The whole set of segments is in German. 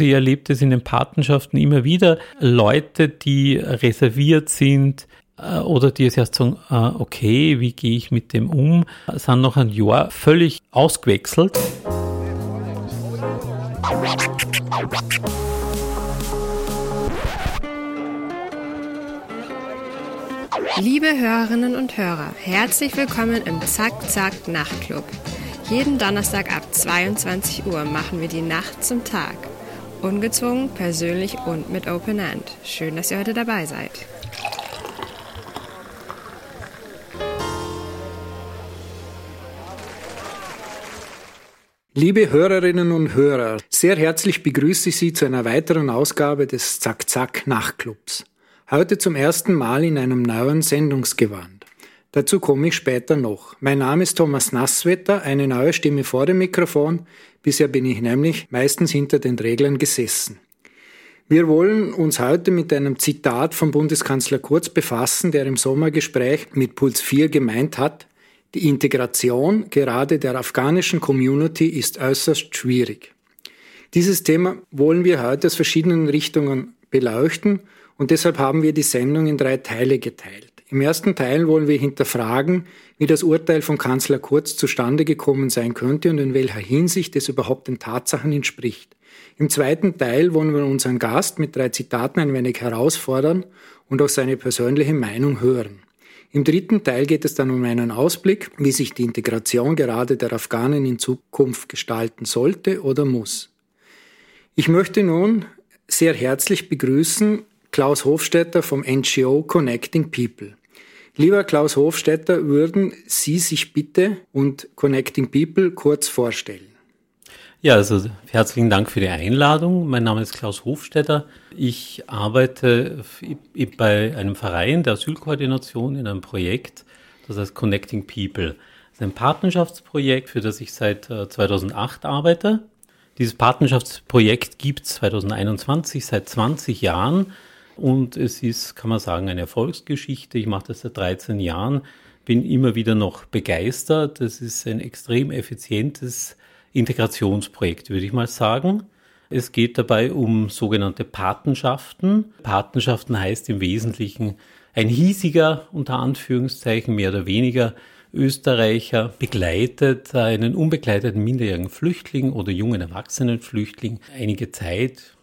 Ihr erlebt es in den Patenschaften immer wieder, Leute, die reserviert sind äh, oder die es erst sagen, äh, okay, wie gehe ich mit dem um, sind noch ein Jahr völlig ausgewechselt. Liebe Hörerinnen und Hörer, herzlich willkommen im Zack Zack Nachtclub. Jeden Donnerstag ab 22 Uhr machen wir die Nacht zum Tag. Ungezwungen, persönlich und mit Open End. Schön, dass ihr heute dabei seid. Liebe Hörerinnen und Hörer, sehr herzlich begrüße ich Sie zu einer weiteren Ausgabe des Zack Zack Nachtclubs. Heute zum ersten Mal in einem neuen Sendungsgewand. Dazu komme ich später noch. Mein Name ist Thomas Nasswetter, eine neue Stimme vor dem Mikrofon. Bisher bin ich nämlich meistens hinter den Reglern gesessen. Wir wollen uns heute mit einem Zitat von Bundeskanzler Kurz befassen, der im Sommergespräch mit Puls 4 gemeint hat, die Integration gerade der afghanischen Community ist äußerst schwierig. Dieses Thema wollen wir heute aus verschiedenen Richtungen beleuchten und deshalb haben wir die Sendung in drei Teile geteilt. Im ersten Teil wollen wir hinterfragen, wie das Urteil von Kanzler Kurz zustande gekommen sein könnte und in welcher Hinsicht es überhaupt den Tatsachen entspricht. Im zweiten Teil wollen wir unseren Gast mit drei Zitaten ein wenig herausfordern und auch seine persönliche Meinung hören. Im dritten Teil geht es dann um einen Ausblick, wie sich die Integration gerade der Afghanen in Zukunft gestalten sollte oder muss. Ich möchte nun sehr herzlich begrüßen Klaus Hofstetter vom NGO Connecting People. Lieber Klaus Hofstetter, würden Sie sich bitte und Connecting People kurz vorstellen? Ja, also herzlichen Dank für die Einladung. Mein Name ist Klaus Hofstetter. Ich arbeite bei einem Verein der Asylkoordination in einem Projekt, das heißt Connecting People. Das ist ein Partnerschaftsprojekt, für das ich seit 2008 äh, arbeite. Dieses Partnerschaftsprojekt gibt es 2021 seit 20 Jahren und es ist, kann man sagen, eine Erfolgsgeschichte. Ich mache das seit 13 Jahren, bin immer wieder noch begeistert. Es ist ein extrem effizientes Integrationsprojekt, würde ich mal sagen. Es geht dabei um sogenannte Patenschaften. Patenschaften heißt im Wesentlichen ein hiesiger, unter Anführungszeichen mehr oder weniger, Österreicher begleitet einen unbegleiteten minderjährigen Flüchtling oder jungen erwachsenen Flüchtling einige Zeit,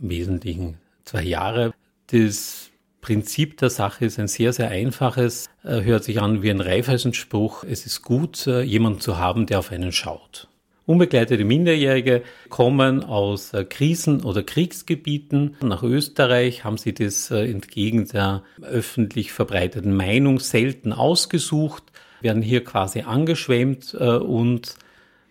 im Wesentlichen zwei Jahre, das Prinzip der Sache ist ein sehr, sehr einfaches, äh, hört sich an wie ein Reifeisenspruch. Es ist gut, äh, jemanden zu haben, der auf einen schaut. Unbegleitete Minderjährige kommen aus äh, Krisen- oder Kriegsgebieten nach Österreich, haben sie das entgegen der öffentlich verbreiteten Meinung selten ausgesucht, werden hier quasi angeschwemmt und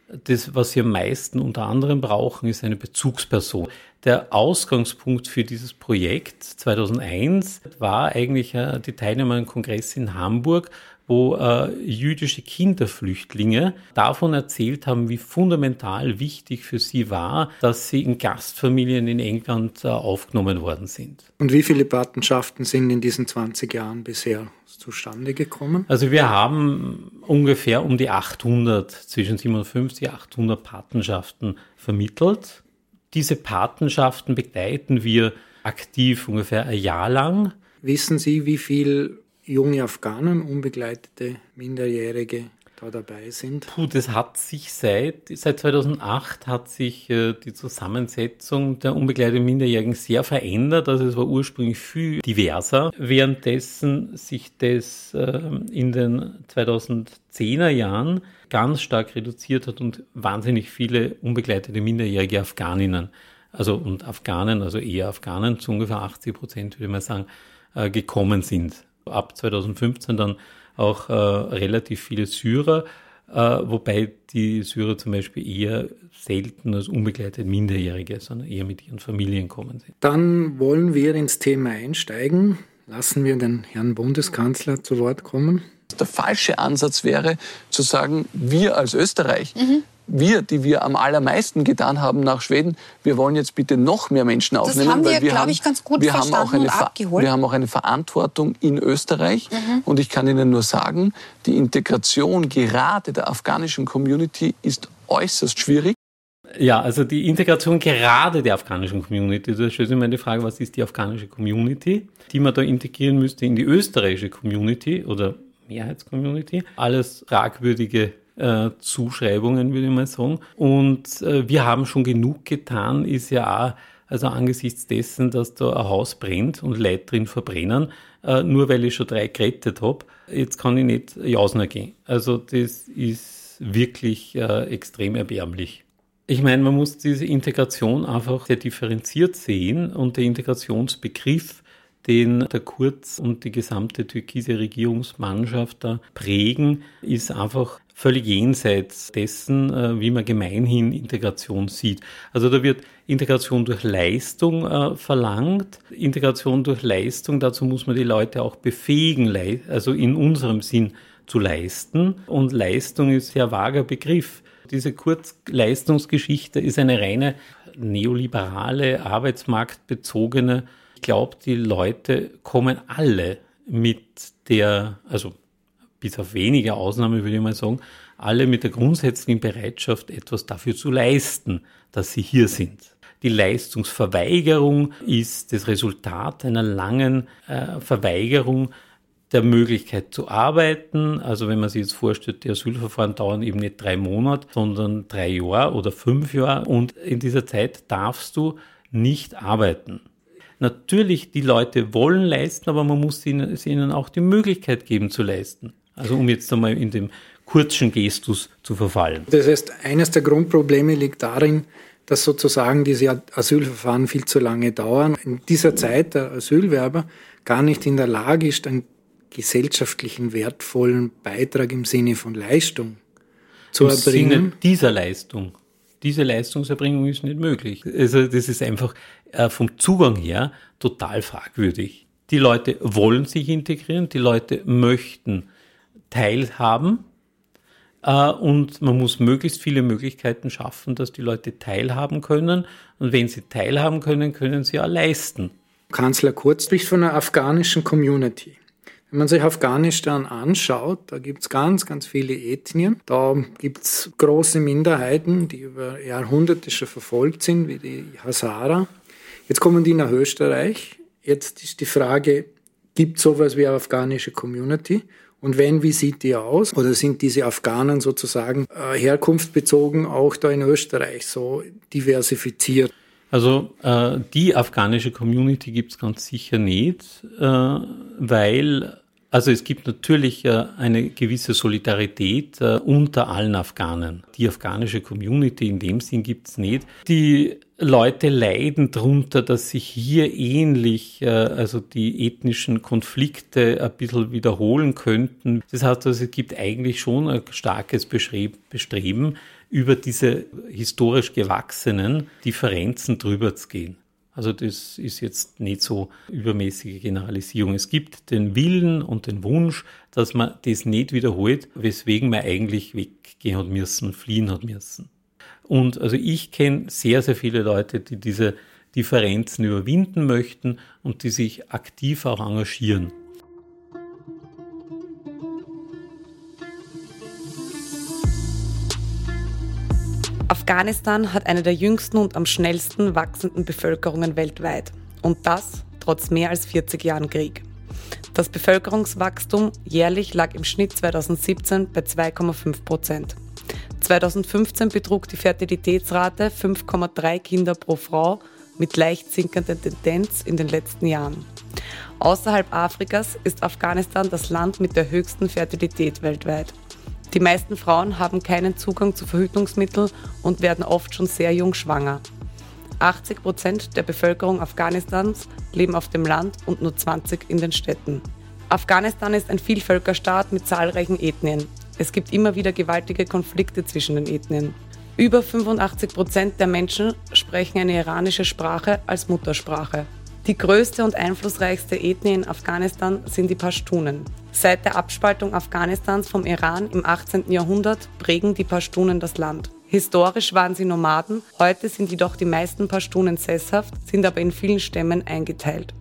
das, was sie am meisten unter anderem brauchen, ist eine Bezugsperson. Der Ausgangspunkt für dieses Projekt 2001 war eigentlich äh, die Teilnehmer am Kongress in Hamburg, wo äh, jüdische Kinderflüchtlinge davon erzählt haben, wie fundamental wichtig für sie war, dass sie in Gastfamilien in England äh, aufgenommen worden sind. Und wie viele Patenschaften sind in diesen 20 Jahren bisher zustande gekommen? Also wir haben ungefähr um die 800, zwischen 57 und 800 Patenschaften vermittelt. Diese Patenschaften begleiten wir aktiv ungefähr ein Jahr lang. Wissen Sie, wie viel junge Afghanen, unbegleitete Minderjährige da dabei sind? Puh, das hat sich seit, seit 2008 hat sich äh, die Zusammensetzung der unbegleiteten Minderjährigen sehr verändert. Also es war ursprünglich viel diverser, währenddessen sich das äh, in den 2010er Jahren ganz stark reduziert hat und wahnsinnig viele unbegleitete minderjährige Afghaninnen, also und Afghanen, also eher Afghanen, zu ungefähr 80 Prozent würde man sagen, äh, gekommen sind ab 2015 dann auch äh, relativ viele Syrer, äh, wobei die Syrer zum Beispiel eher selten als unbegleitete Minderjährige, sondern eher mit ihren Familien kommen sind. Dann wollen wir ins Thema einsteigen. Lassen wir den Herrn Bundeskanzler zu Wort kommen. Der falsche Ansatz wäre zu sagen, wir als Österreich mhm wir, die wir am allermeisten getan haben nach Schweden, wir wollen jetzt bitte noch mehr Menschen aufnehmen. Das haben wir, wir glaube ich, ganz gut wir verstanden haben auch eine und abgeholt. Wir haben auch eine Verantwortung in Österreich. Mhm. Und ich kann Ihnen nur sagen, die Integration gerade der afghanischen Community ist äußerst schwierig. Ja, also die Integration gerade der afghanischen Community, da stellt sich mir die Frage, was ist die afghanische Community, die man da integrieren müsste in die österreichische Community oder Mehrheitscommunity. Alles fragwürdige äh, Zuschreibungen, würde ich mal sagen. Und äh, wir haben schon genug getan, ist ja auch, also angesichts dessen, dass da ein Haus brennt und Leute drin verbrennen, äh, nur weil ich schon drei gerettet habe, jetzt kann ich nicht jausen gehen. Also das ist wirklich äh, extrem erbärmlich. Ich meine, man muss diese Integration einfach sehr differenziert sehen und der Integrationsbegriff, den der Kurz und die gesamte türkise Regierungsmannschaft da prägen, ist einfach völlig jenseits dessen, äh, wie man gemeinhin Integration sieht. Also da wird Integration durch Leistung äh, verlangt. Integration durch Leistung, dazu muss man die Leute auch befähigen, also in unserem Sinn zu leisten. Und Leistung ist sehr vager Begriff. Diese Kurzleistungsgeschichte ist eine reine neoliberale, arbeitsmarktbezogene. Ich glaube, die Leute kommen alle mit der, also bis auf wenige Ausnahmen würde ich mal sagen, alle mit der grundsätzlichen Bereitschaft, etwas dafür zu leisten, dass sie hier sind. Die Leistungsverweigerung ist das Resultat einer langen äh, Verweigerung der Möglichkeit zu arbeiten. Also wenn man sich jetzt vorstellt, die Asylverfahren dauern eben nicht drei Monate, sondern drei Jahre oder fünf Jahre. Und in dieser Zeit darfst du nicht arbeiten. Natürlich, die Leute wollen leisten, aber man muss ihnen, ihnen auch die Möglichkeit geben zu leisten. Also um jetzt einmal in dem kurzen Gestus zu verfallen. Das heißt, eines der Grundprobleme liegt darin, dass sozusagen diese Asylverfahren viel zu lange dauern. In dieser Zeit der Asylwerber gar nicht in der Lage ist, einen gesellschaftlichen wertvollen Beitrag im Sinne von Leistung zu Im erbringen. Sinne dieser Leistung. Diese Leistungserbringung ist nicht möglich. Also das ist einfach äh, vom Zugang her total fragwürdig. Die Leute wollen sich integrieren, die Leute möchten teilhaben äh, und man muss möglichst viele Möglichkeiten schaffen, dass die Leute teilhaben können. Und wenn sie teilhaben können, können sie auch leisten. Kanzler Kurz spricht von einer afghanischen Community. Wenn man sich Afghanistan anschaut, da gibt es ganz, ganz viele Ethnien. Da gibt es große Minderheiten, die über Jahrhunderte schon verfolgt sind, wie die Hazara. Jetzt kommen die nach Österreich. Jetzt ist die Frage, gibt es sowas wie eine afghanische Community? Und wenn, wie sieht die aus? Oder sind diese Afghanen sozusagen äh, herkunftsbezogen auch da in Österreich so diversifiziert? Also äh, die afghanische Community gibt es ganz sicher nicht, äh, weil also es gibt natürlich äh, eine gewisse Solidarität äh, unter allen Afghanen. Die afghanische Community in dem Sinn gibt es nicht. Die Leute leiden darunter, dass sich hier ähnlich, äh, also die ethnischen Konflikte ein bisschen wiederholen könnten. Das heißt, also, es gibt eigentlich schon ein starkes Bestreben, über diese historisch gewachsenen Differenzen drüber zu gehen. Also das ist jetzt nicht so übermäßige Generalisierung. Es gibt den Willen und den Wunsch, dass man das nicht wiederholt, weswegen man eigentlich weggehen hat müssen, fliehen hat müssen. Und also ich kenne sehr, sehr viele Leute, die diese Differenzen überwinden möchten und die sich aktiv auch engagieren. Afghanistan hat eine der jüngsten und am schnellsten wachsenden Bevölkerungen weltweit. Und das trotz mehr als 40 Jahren Krieg. Das Bevölkerungswachstum jährlich lag im Schnitt 2017 bei 2,5 Prozent. 2015 betrug die Fertilitätsrate 5,3 Kinder pro Frau mit leicht sinkender Tendenz in den letzten Jahren. Außerhalb Afrikas ist Afghanistan das Land mit der höchsten Fertilität weltweit. Die meisten Frauen haben keinen Zugang zu Verhütungsmitteln und werden oft schon sehr jung schwanger. 80 Prozent der Bevölkerung Afghanistans leben auf dem Land und nur 20 in den Städten. Afghanistan ist ein Vielvölkerstaat mit zahlreichen Ethnien. Es gibt immer wieder gewaltige Konflikte zwischen den Ethnien. Über 85 Prozent der Menschen sprechen eine iranische Sprache als Muttersprache. Die größte und einflussreichste Ethnie in Afghanistan sind die Pashtunen. Seit der Abspaltung Afghanistans vom Iran im 18. Jahrhundert prägen die Pashtunen das Land. Historisch waren sie Nomaden, heute sind jedoch die meisten Pashtunen sesshaft, sind aber in vielen Stämmen eingeteilt.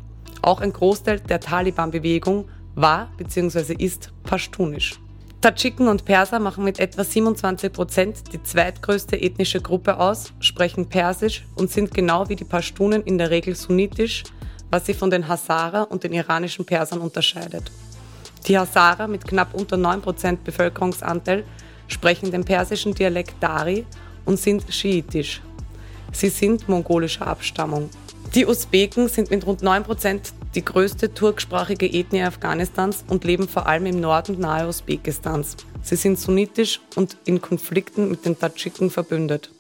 Auch ein Großteil der Taliban-Bewegung war bzw. ist pashtunisch. Tadschiken und Perser machen mit etwa 27 Prozent die zweitgrößte ethnische Gruppe aus, sprechen Persisch und sind genau wie die Pashtunen in der Regel sunnitisch, was sie von den Hazara und den iranischen Persern unterscheidet. Die Hazara mit knapp unter 9 Prozent Bevölkerungsanteil sprechen den persischen Dialekt Dari und sind schiitisch. Sie sind mongolischer Abstammung. Die Usbeken sind mit rund 9 Prozent die größte turksprachige Ethnie Afghanistans und leben vor allem im Norden nahe Usbekistans. Sie sind sunnitisch und in Konflikten mit den Tadschiken verbündet.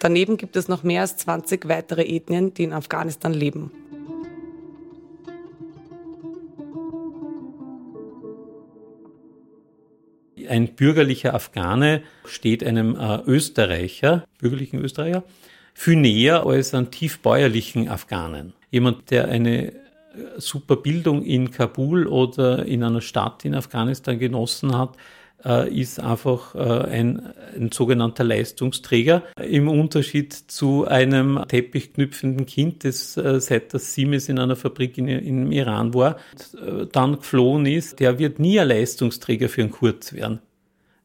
Daneben gibt es noch mehr als 20 weitere Ethnien, die in Afghanistan leben. Ein bürgerlicher Afghane steht einem äh, Österreicher, bürgerlichen Österreicher, viel näher als einen tiefbäuerlichen Afghanen. Jemand, der eine super Bildung in Kabul oder in einer Stadt in Afghanistan genossen hat, äh, ist einfach äh, ein, ein sogenannter Leistungsträger im Unterschied zu einem teppichknüpfenden Kind, das äh, seit das Siemens in einer Fabrik in, in Iran war, dann geflohen ist, der wird nie ein Leistungsträger für einen Kurz werden.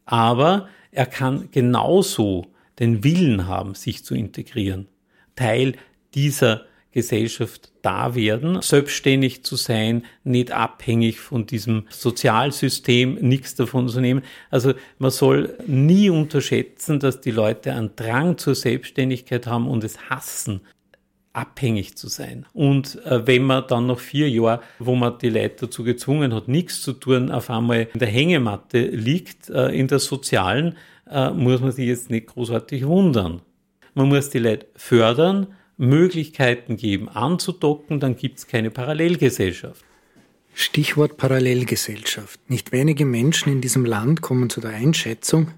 Aber er kann genauso den Willen haben, sich zu integrieren, Teil dieser Gesellschaft da werden, selbstständig zu sein, nicht abhängig von diesem Sozialsystem, nichts davon zu nehmen. Also man soll nie unterschätzen, dass die Leute einen Drang zur Selbstständigkeit haben und es hassen, abhängig zu sein. Und äh, wenn man dann noch vier Jahre, wo man die Leute dazu gezwungen hat, nichts zu tun, auf einmal in der Hängematte liegt, äh, in der sozialen, äh, muss man sich jetzt nicht großartig wundern. Man muss die Leute fördern, Möglichkeiten geben, anzudocken, dann gibt es keine Parallelgesellschaft. Stichwort Parallelgesellschaft. Nicht wenige Menschen in diesem Land kommen zu der Einschätzung,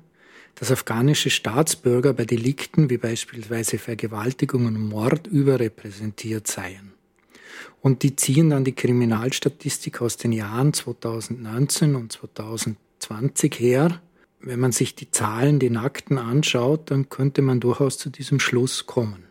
dass afghanische Staatsbürger bei Delikten wie beispielsweise Vergewaltigung und Mord überrepräsentiert seien. Und die ziehen dann die Kriminalstatistik aus den Jahren 2019 und 2020 her. Wenn man sich die Zahlen, die Nackten anschaut, dann könnte man durchaus zu diesem Schluss kommen.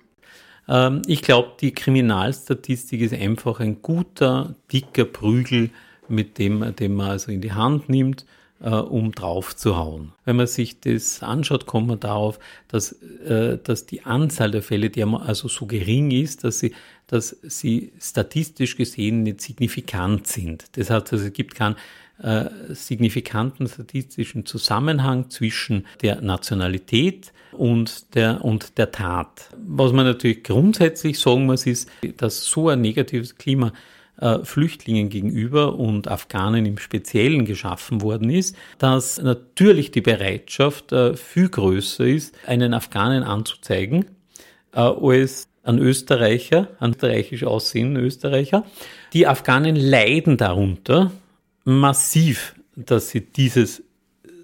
Ähm, ich glaube, die Kriminalstatistik ist einfach ein guter, dicker Prügel, mit dem, den man also in die Hand nimmt, äh, um drauf zu hauen. Wenn man sich das anschaut, kommt man darauf, dass, äh, dass die Anzahl der Fälle, die also so gering ist, dass sie, dass sie statistisch gesehen nicht signifikant sind. Das heißt, also, es gibt keinen äh, signifikanten statistischen Zusammenhang zwischen der Nationalität und der, und der Tat. Was man natürlich grundsätzlich sagen muss, ist, dass so ein negatives Klima äh, Flüchtlingen gegenüber und Afghanen im Speziellen geschaffen worden ist, dass natürlich die Bereitschaft äh, viel größer ist, einen Afghanen anzuzeigen, als ein Österreicher, ein österreichisch aussehenden Österreicher. Die Afghanen leiden darunter massiv, dass sie dieses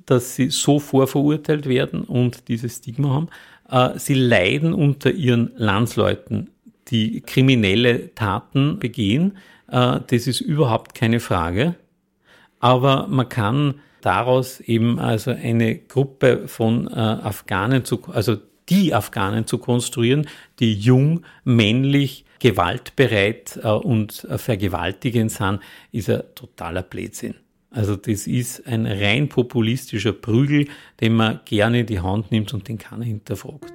dass sie so vorverurteilt werden und dieses Stigma haben. Äh, sie leiden unter ihren Landsleuten, die kriminelle Taten begehen. Äh, das ist überhaupt keine Frage. Aber man kann daraus eben also eine Gruppe von äh, Afghanen zu, also die Afghanen zu konstruieren, die jung, männlich, gewaltbereit und vergewaltigend sind, ist ein totaler Blödsinn. Also das ist ein rein populistischer Prügel, den man gerne in die Hand nimmt und den keiner hinterfragt.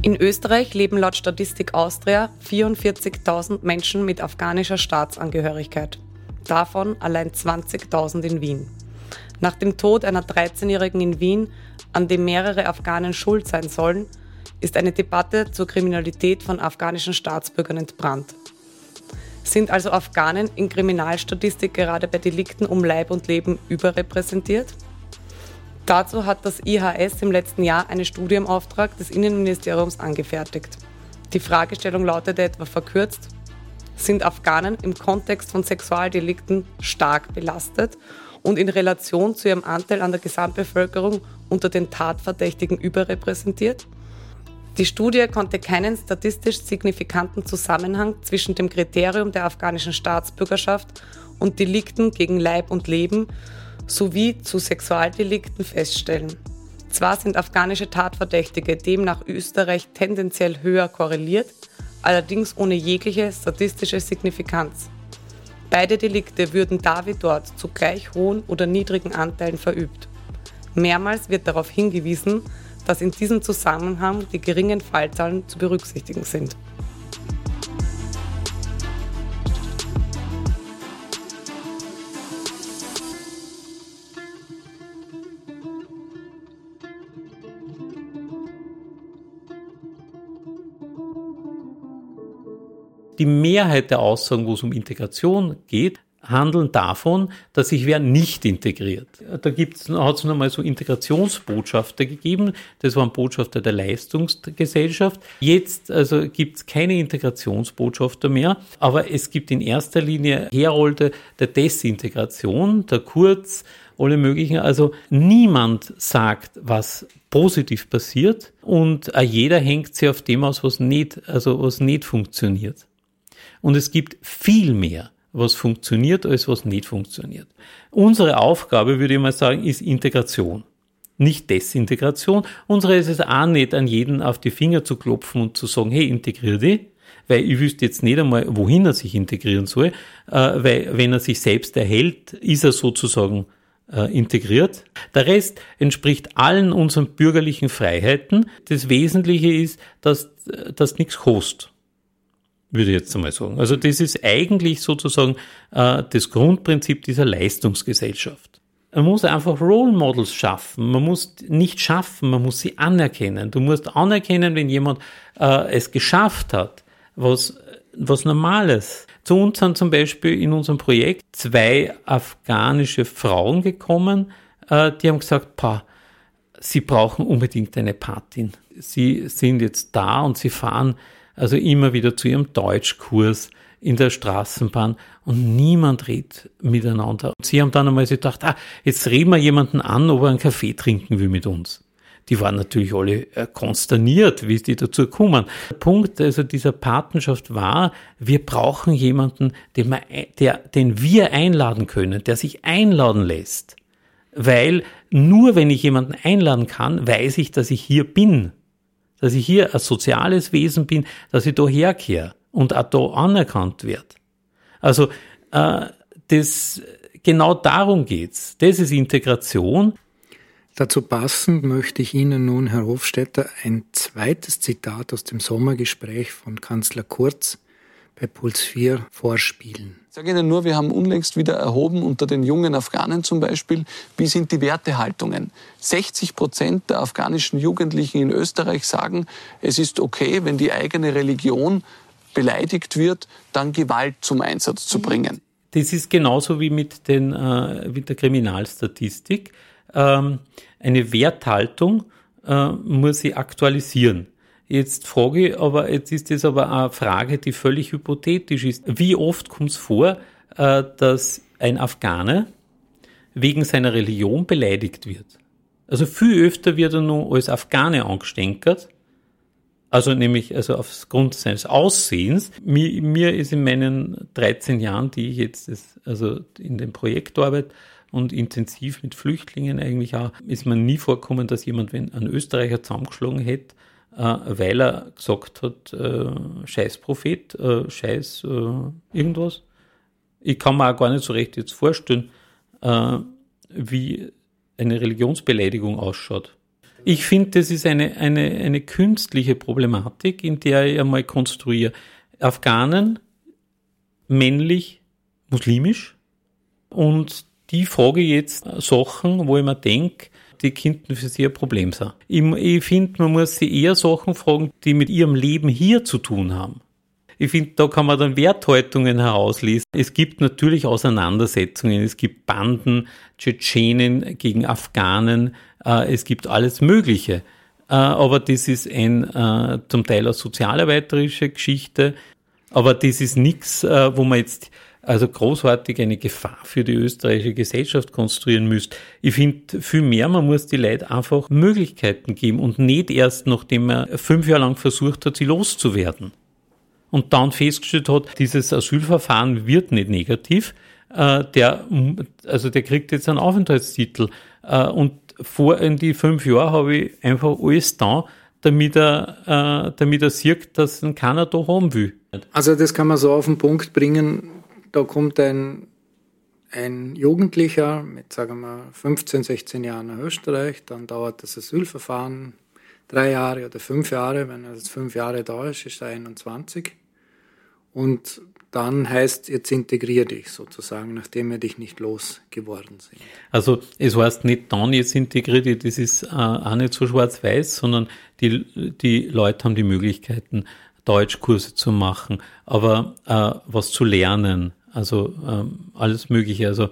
In Österreich leben laut Statistik Austria 44.000 Menschen mit afghanischer Staatsangehörigkeit. Davon allein 20.000 in Wien. Nach dem Tod einer 13-Jährigen in Wien, an dem mehrere Afghanen schuld sein sollen, ist eine Debatte zur Kriminalität von afghanischen Staatsbürgern entbrannt. Sind also Afghanen in Kriminalstatistik gerade bei Delikten um Leib und Leben überrepräsentiert? Dazu hat das IHS im letzten Jahr eine Studie im Auftrag des Innenministeriums angefertigt. Die Fragestellung lautete etwa verkürzt, sind Afghanen im Kontext von Sexualdelikten stark belastet und in Relation zu ihrem Anteil an der Gesamtbevölkerung unter den Tatverdächtigen überrepräsentiert? Die Studie konnte keinen statistisch signifikanten Zusammenhang zwischen dem Kriterium der afghanischen Staatsbürgerschaft und Delikten gegen Leib und Leben sowie zu Sexualdelikten feststellen. Zwar sind afghanische Tatverdächtige demnach Österreich tendenziell höher korreliert, allerdings ohne jegliche statistische Signifikanz. Beide Delikte würden da wie dort zu gleich hohen oder niedrigen Anteilen verübt. Mehrmals wird darauf hingewiesen, dass in diesem Zusammenhang die geringen Fallzahlen zu berücksichtigen sind. Die Mehrheit der Aussagen, wo es um Integration geht, handeln davon, dass sich wer nicht integriert. Da hat es nochmal so Integrationsbotschafter gegeben. Das waren Botschafter der Leistungsgesellschaft. Jetzt also gibt es keine Integrationsbotschafter mehr, aber es gibt in erster Linie Herolde der Desintegration, der Kurz, alle möglichen. Also niemand sagt, was positiv passiert und jeder hängt sich auf dem aus, was nicht, also was nicht funktioniert. Und es gibt viel mehr, was funktioniert, als was nicht funktioniert. Unsere Aufgabe, würde ich mal sagen, ist Integration. Nicht Desintegration. Unsere ist es auch nicht, an jeden auf die Finger zu klopfen und zu sagen, hey, integrier dich, weil ich wüsste jetzt nicht einmal, wohin er sich integrieren soll, äh, weil wenn er sich selbst erhält, ist er sozusagen äh, integriert. Der Rest entspricht allen unseren bürgerlichen Freiheiten. Das Wesentliche ist, dass das nichts kostet würde ich jetzt einmal sagen. Also das ist eigentlich sozusagen äh, das Grundprinzip dieser Leistungsgesellschaft. Man muss einfach Role Models schaffen. Man muss nicht schaffen, man muss sie anerkennen. Du musst anerkennen, wenn jemand äh, es geschafft hat, was, was Normales. Zu uns sind zum Beispiel in unserem Projekt zwei afghanische Frauen gekommen, äh, die haben gesagt, pa, sie brauchen unbedingt eine Patin. Sie sind jetzt da und sie fahren also immer wieder zu ihrem Deutschkurs in der Straßenbahn und niemand redet miteinander. Und sie haben dann einmal gedacht, ah, jetzt reden wir jemanden an, ob er einen Kaffee trinken will mit uns. Die waren natürlich alle äh, konsterniert, wie die dazu kommen. Der Punkt also dieser Patenschaft war, wir brauchen jemanden, den, wir, der, den wir einladen können, der sich einladen lässt. Weil nur wenn ich jemanden einladen kann, weiß ich, dass ich hier bin dass ich hier ein soziales Wesen bin, dass ich da herkehre und auch da anerkannt werde. Also äh, das, genau darum geht's. Das ist Integration. Dazu passend möchte ich Ihnen nun, Herr Hofstetter, ein zweites Zitat aus dem Sommergespräch von Kanzler Kurz bei Puls 4 vorspielen. Ich sage Ihnen nur, wir haben unlängst wieder erhoben unter den jungen Afghanen zum Beispiel, wie sind die Wertehaltungen. 60 Prozent der afghanischen Jugendlichen in Österreich sagen, es ist okay, wenn die eigene Religion beleidigt wird, dann Gewalt zum Einsatz zu bringen. Das ist genauso wie mit, den, äh, mit der Kriminalstatistik. Ähm, eine Werthaltung äh, muss sie aktualisieren. Jetzt frage ich, aber jetzt ist das aber eine Frage, die völlig hypothetisch ist. Wie oft kommt es vor, äh, dass ein Afghane wegen seiner Religion beleidigt wird? Also viel öfter wird er nur als Afghane angestenkert, also nämlich also aufgrund seines Aussehens. Mir, mir ist in meinen 13 Jahren, die ich jetzt das, also in dem Projekt arbeite und intensiv mit Flüchtlingen eigentlich auch, ist mir nie vorkommen, dass jemand, wenn ein Österreicher zusammengeschlagen hätte, weil er gesagt hat, äh, scheiß Prophet, äh, scheiß irgendwas. Ich kann mir auch gar nicht so recht jetzt vorstellen, wie eine Religionsbeleidigung ausschaut. Ich finde, das ist eine, eine, eine künstliche Problematik, in der ich einmal konstruiere. Afghanen, männlich, muslimisch. Und die frage jetzt Sachen, wo ich mir denke, die könnten für sie ein Problem sein. Ich, ich finde, man muss sie eher Sachen fragen, die mit ihrem Leben hier zu tun haben. Ich finde, da kann man dann Werthaltungen herauslesen. Es gibt natürlich Auseinandersetzungen, es gibt Banden, Tschetschenen gegen Afghanen, äh, es gibt alles Mögliche. Äh, aber das ist ein äh, zum Teil eine sozialarbeiterische Geschichte. Aber das ist nichts, äh, wo man jetzt also großartig eine Gefahr für die österreichische Gesellschaft konstruieren müsst. Ich finde viel mehr, man muss die Leute einfach Möglichkeiten geben und nicht erst, nachdem man fünf Jahre lang versucht hat, sie loszuwerden. Und dann festgestellt hat, dieses Asylverfahren wird nicht negativ, äh, der, also der kriegt jetzt einen Aufenthaltstitel. Äh, und vor in die fünf Jahre habe ich einfach alles da, damit er, äh, damit er sieht, dass ein keiner da haben will. Also das kann man so auf den Punkt bringen, da kommt ein, ein Jugendlicher mit, sagen wir, 15, 16 Jahren nach Österreich, dann dauert das Asylverfahren drei Jahre oder fünf Jahre, wenn er jetzt fünf Jahre da ist, ist er 21. Und dann heißt, jetzt integrier dich sozusagen, nachdem wir dich nicht losgeworden sind. Also es heißt nicht dann jetzt integrier dich, das ist äh, auch nicht so schwarz-weiß, sondern die, die Leute haben die Möglichkeiten, Deutschkurse zu machen, aber äh, was zu lernen, also ähm, alles Mögliche, also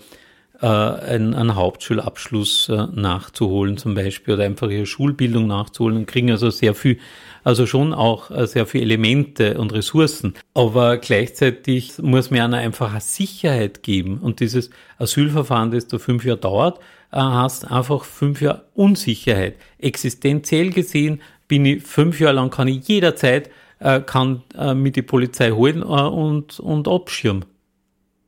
äh, einen, einen Hauptschulabschluss äh, nachzuholen zum Beispiel oder einfach ihre Schulbildung nachzuholen und kriegen also sehr viel, also schon auch äh, sehr viele Elemente und Ressourcen. Aber gleichzeitig muss man einer einfach Sicherheit geben und dieses Asylverfahren, das da fünf Jahre dauert, äh, hast einfach fünf Jahre Unsicherheit. Existenziell gesehen bin ich fünf Jahre lang, kann ich jederzeit äh, kann äh, mit die Polizei holen äh, und, und abschirmen.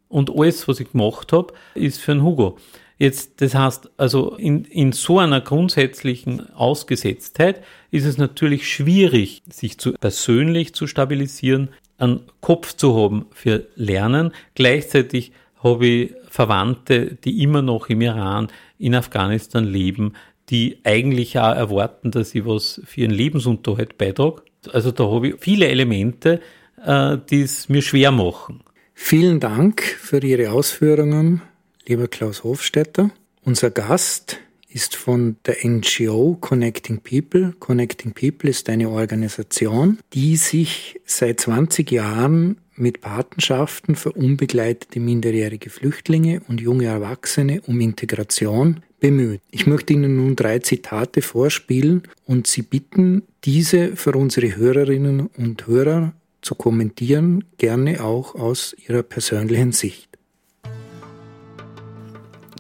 Und alles, was ich gemacht habe, ist für einen Hugo. Jetzt, das heißt, also in, in so einer grundsätzlichen Ausgesetztheit ist es natürlich schwierig, sich zu, persönlich zu stabilisieren, einen Kopf zu haben für Lernen. Gleichzeitig habe ich Verwandte, die immer noch im Iran, in Afghanistan leben, die eigentlich auch erwarten, dass ich was für ihren Lebensunterhalt beitrage. Also da habe ich viele Elemente, äh, die es mir schwer machen. Vielen Dank für Ihre Ausführungen, lieber Klaus Hofstetter. Unser Gast ist von der NGO Connecting People. Connecting People ist eine Organisation, die sich seit 20 Jahren mit Patenschaften für unbegleitete minderjährige Flüchtlinge und junge Erwachsene um Integration bemüht. Ich möchte Ihnen nun drei Zitate vorspielen und Sie bitten, diese für unsere Hörerinnen und Hörer zu kommentieren, gerne auch aus Ihrer persönlichen Sicht.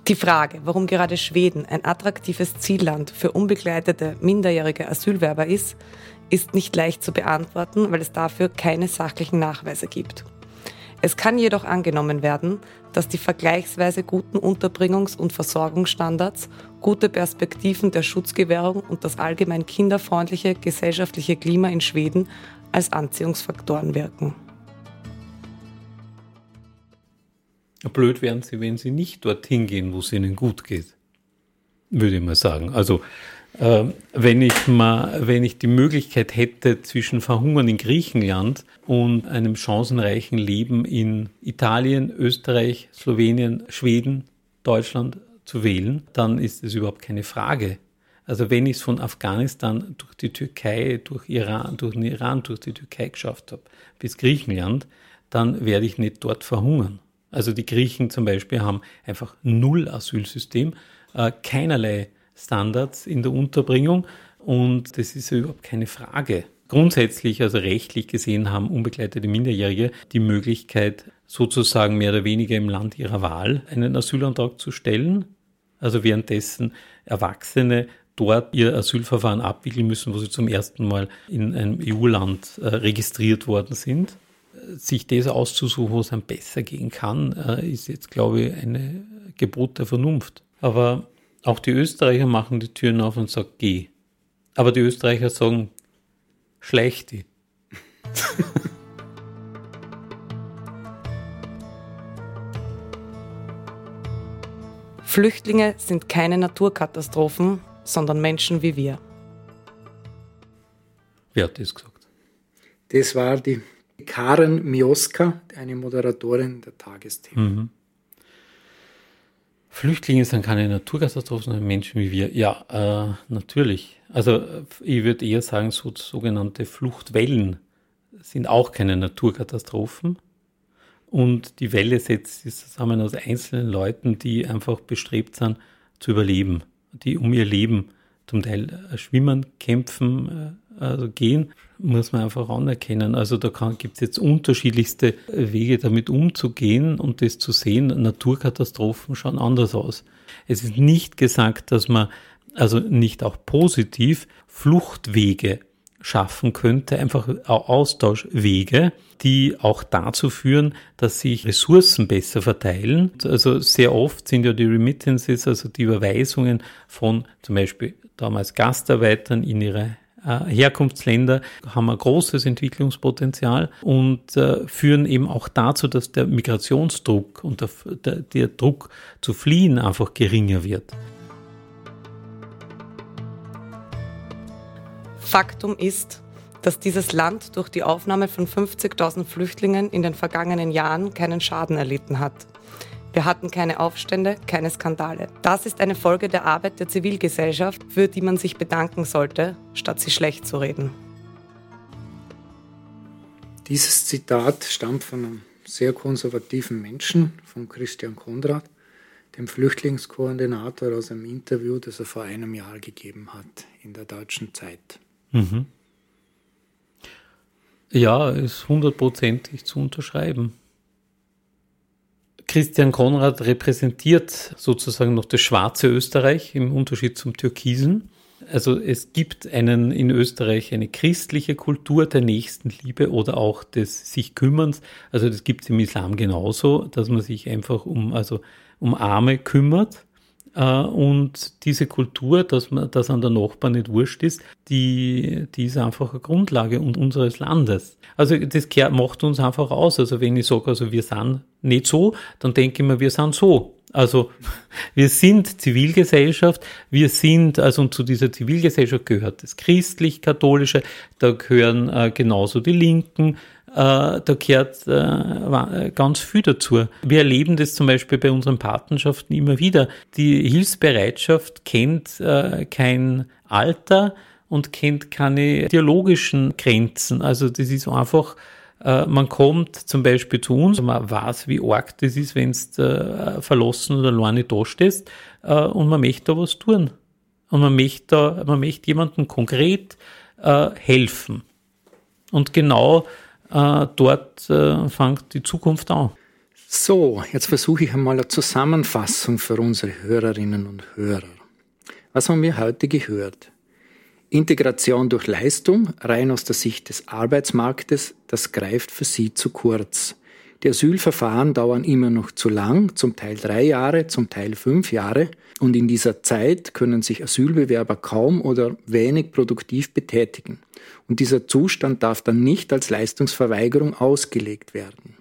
Die Frage, warum gerade Schweden ein attraktives Zielland für unbegleitete minderjährige Asylwerber ist, ist nicht leicht zu beantworten, weil es dafür keine sachlichen Nachweise gibt. Es kann jedoch angenommen werden, dass die vergleichsweise guten Unterbringungs- und Versorgungsstandards, gute Perspektiven der Schutzgewährung und das allgemein kinderfreundliche gesellschaftliche Klima in Schweden als Anziehungsfaktoren wirken. Blöd wären sie, wenn sie nicht dorthin gehen, wo es ihnen gut geht. Würde ich mal sagen. Also, äh, wenn ich mal, wenn ich die Möglichkeit hätte, zwischen Verhungern in Griechenland und einem chancenreichen Leben in Italien, Österreich, Slowenien, Schweden, Deutschland zu wählen, dann ist es überhaupt keine Frage. Also wenn ich es von Afghanistan durch die Türkei, durch Iran, durch den Iran, durch die Türkei geschafft habe, bis Griechenland, dann werde ich nicht dort verhungern. Also die Griechen zum Beispiel haben einfach null Asylsystem, äh, keinerlei Standards in der Unterbringung und das ist überhaupt keine Frage. Grundsätzlich, also rechtlich gesehen, haben unbegleitete Minderjährige die Möglichkeit, sozusagen mehr oder weniger im Land ihrer Wahl einen Asylantrag zu stellen. Also währenddessen Erwachsene dort ihr Asylverfahren abwickeln müssen, wo sie zum ersten Mal in einem EU-Land äh, registriert worden sind. Sich das auszusuchen, wo es einem besser gehen kann, äh, ist jetzt, glaube ich, eine Gebot der Vernunft. Aber auch die Österreicher machen die Türen auf und sagen, geh. Aber die Österreicher sagen, schleich die. Flüchtlinge sind keine Naturkatastrophen, sondern Menschen wie wir. Wer hat das gesagt? Das war die Karen Mioska, eine Moderatorin der Tagesthemen. Mhm. Flüchtlinge sind keine Naturkatastrophen, sondern Menschen wie wir. Ja, äh, natürlich. Also ich würde eher sagen, so, sogenannte Fluchtwellen sind auch keine Naturkatastrophen. Und die Welle setzt sich zusammen aus einzelnen Leuten, die einfach bestrebt sind zu überleben die um ihr Leben zum Teil äh, schwimmen, kämpfen, äh, also gehen, muss man einfach anerkennen. Also da gibt es jetzt unterschiedlichste Wege, damit umzugehen und das zu sehen. Naturkatastrophen schauen anders aus. Es ist nicht gesagt, dass man also nicht auch positiv Fluchtwege schaffen könnte, einfach Austauschwege, die auch dazu führen, dass sich Ressourcen besser verteilen. Also sehr oft sind ja die Remittances, also die Überweisungen von zum Beispiel damals Gastarbeitern in ihre äh, Herkunftsländer haben ein großes Entwicklungspotenzial und äh, führen eben auch dazu, dass der Migrationsdruck und der, der Druck zu fliehen einfach geringer wird. Faktum ist, dass dieses Land durch die Aufnahme von 50.000 Flüchtlingen in den vergangenen Jahren keinen Schaden erlitten hat. Wir hatten keine Aufstände, keine Skandale. Das ist eine Folge der Arbeit der Zivilgesellschaft, für die man sich bedanken sollte, statt sie schlecht zu reden. Dieses Zitat stammt von einem sehr konservativen Menschen, von Christian Konrad, dem Flüchtlingskoordinator aus einem Interview, das er vor einem Jahr gegeben hat in der deutschen Zeit. Mhm. Ja, ist hundertprozentig zu unterschreiben. Christian Konrad repräsentiert sozusagen noch das schwarze Österreich im Unterschied zum türkisen. Also es gibt einen in Österreich eine christliche Kultur der Nächstenliebe oder auch des sich Kümmerns. Also das gibt es im Islam genauso, dass man sich einfach um also um Arme kümmert und diese Kultur, dass man, dass an der Nachbarn nicht wurscht ist, die, die ist einfach eine Grundlage unseres Landes. Also das macht uns einfach aus. Also wenn ich sage, also wir sind nicht so, dann denke ich mir, wir sind so. Also wir sind Zivilgesellschaft, wir sind, also und zu dieser Zivilgesellschaft gehört das christlich-katholische, da gehören äh, genauso die Linken, äh, da gehört äh, ganz viel dazu. Wir erleben das zum Beispiel bei unseren Patenschaften immer wieder. Die Hilfsbereitschaft kennt äh, kein Alter und kennt keine theologischen Grenzen. Also das ist einfach äh, man kommt zum Beispiel zu uns, man weiß, wie arg das ist, wenn du äh, verlassen oder alleine da stehst äh, und man möchte da was tun. Und man möchte, man möchte jemandem konkret äh, helfen. Und genau äh, dort äh, fängt die Zukunft an. So, jetzt versuche ich einmal eine Zusammenfassung für unsere Hörerinnen und Hörer. Was haben wir heute gehört? Integration durch Leistung, rein aus der Sicht des Arbeitsmarktes, das greift für sie zu kurz. Die Asylverfahren dauern immer noch zu lang, zum Teil drei Jahre, zum Teil fünf Jahre, und in dieser Zeit können sich Asylbewerber kaum oder wenig produktiv betätigen. Und dieser Zustand darf dann nicht als Leistungsverweigerung ausgelegt werden.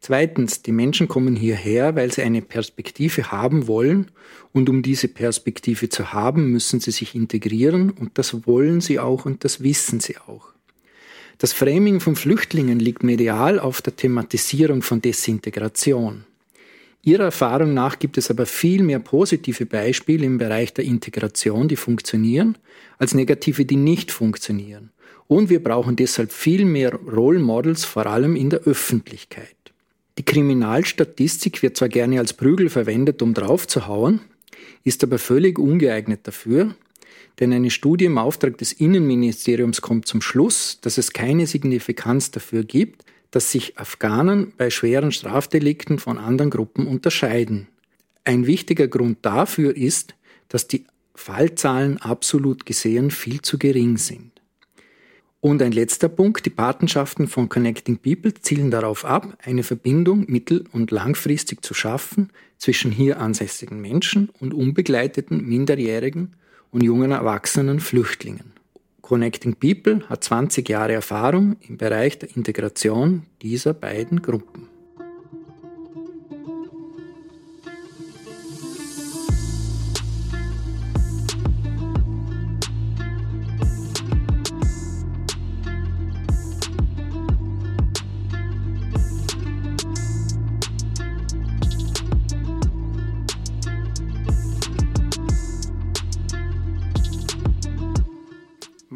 Zweitens, die Menschen kommen hierher, weil sie eine Perspektive haben wollen und um diese Perspektive zu haben, müssen sie sich integrieren und das wollen sie auch und das wissen sie auch. Das Framing von Flüchtlingen liegt medial auf der Thematisierung von Desintegration. Ihrer Erfahrung nach gibt es aber viel mehr positive Beispiele im Bereich der Integration, die funktionieren, als negative, die nicht funktionieren. Und wir brauchen deshalb viel mehr Role Models, vor allem in der Öffentlichkeit. Die Kriminalstatistik wird zwar gerne als Prügel verwendet, um draufzuhauen, ist aber völlig ungeeignet dafür, denn eine Studie im Auftrag des Innenministeriums kommt zum Schluss, dass es keine Signifikanz dafür gibt, dass sich Afghanen bei schweren Strafdelikten von anderen Gruppen unterscheiden. Ein wichtiger Grund dafür ist, dass die Fallzahlen absolut gesehen viel zu gering sind. Und ein letzter Punkt, die Patenschaften von Connecting People zielen darauf ab, eine Verbindung mittel- und langfristig zu schaffen zwischen hier ansässigen Menschen und unbegleiteten minderjährigen und jungen erwachsenen Flüchtlingen. Connecting People hat 20 Jahre Erfahrung im Bereich der Integration dieser beiden Gruppen.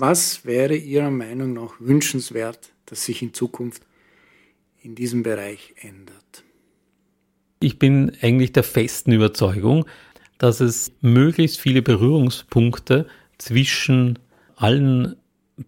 Was wäre Ihrer Meinung nach wünschenswert, dass sich in Zukunft in diesem Bereich ändert? Ich bin eigentlich der festen Überzeugung, dass es möglichst viele Berührungspunkte zwischen allen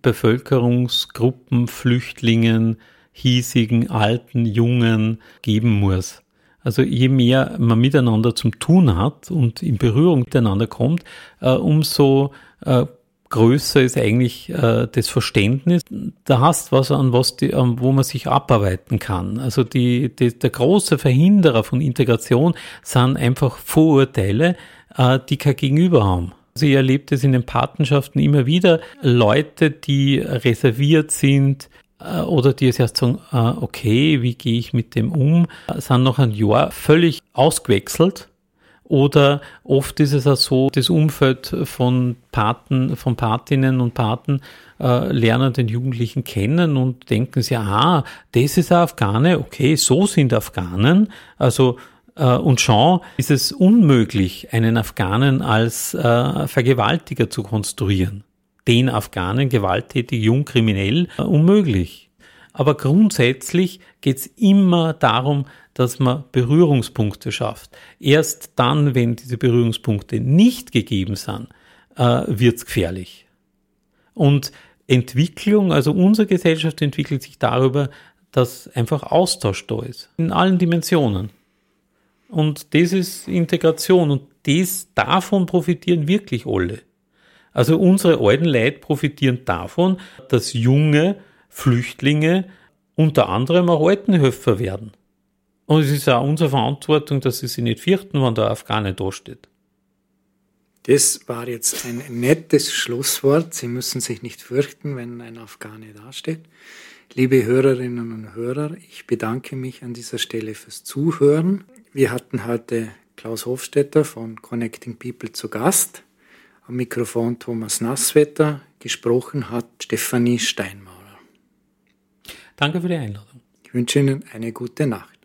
Bevölkerungsgruppen, Flüchtlingen, hiesigen, alten, jungen geben muss. Also je mehr man miteinander zum Tun hat und in Berührung miteinander kommt, äh, umso äh, größer ist eigentlich äh, das Verständnis. Da hast was an was die, an wo man sich abarbeiten kann. Also die, die, der große Verhinderer von Integration sind einfach Vorurteile, äh, die kein Gegenüber haben. Also ich erlebe das in den Patenschaften immer wieder. Leute, die reserviert sind, äh, oder die es erst sagen, äh, okay, wie gehe ich mit dem um, sind noch ein Jahr völlig ausgewechselt. Oder oft ist es auch so, das Umfeld von Paten, von Patinnen und Paten äh, lernen den Jugendlichen kennen und denken sie, ah, das ist ein Afghane, okay, so sind Afghanen. Also äh, und schon ist es unmöglich, einen Afghanen als äh, Vergewaltiger zu konstruieren den Afghanen gewalttätig, jung, kriminell, äh, unmöglich. Aber grundsätzlich geht es immer darum, dass man Berührungspunkte schafft. Erst dann, wenn diese Berührungspunkte nicht gegeben sind, äh, wird es gefährlich. Und Entwicklung, also unsere Gesellschaft entwickelt sich darüber, dass einfach Austausch da ist. In allen Dimensionen. Und das ist Integration und das, davon profitieren wirklich alle. Also unsere alten Leute profitieren davon, dass junge Flüchtlinge unter anderem auch Altenhöfer werden. Und es ist auch unsere Verantwortung, dass sie sich nicht fürchten, wenn der Afghane da steht. Das war jetzt ein nettes Schlusswort. Sie müssen sich nicht fürchten, wenn ein Afghane dasteht. Liebe Hörerinnen und Hörer, ich bedanke mich an dieser Stelle fürs Zuhören. Wir hatten heute Klaus Hofstetter von Connecting People zu Gast. Am Mikrofon Thomas Nasswetter. Gesprochen hat Stefanie Steinmaurer. Danke für die Einladung. Ich wünsche Ihnen eine gute Nacht.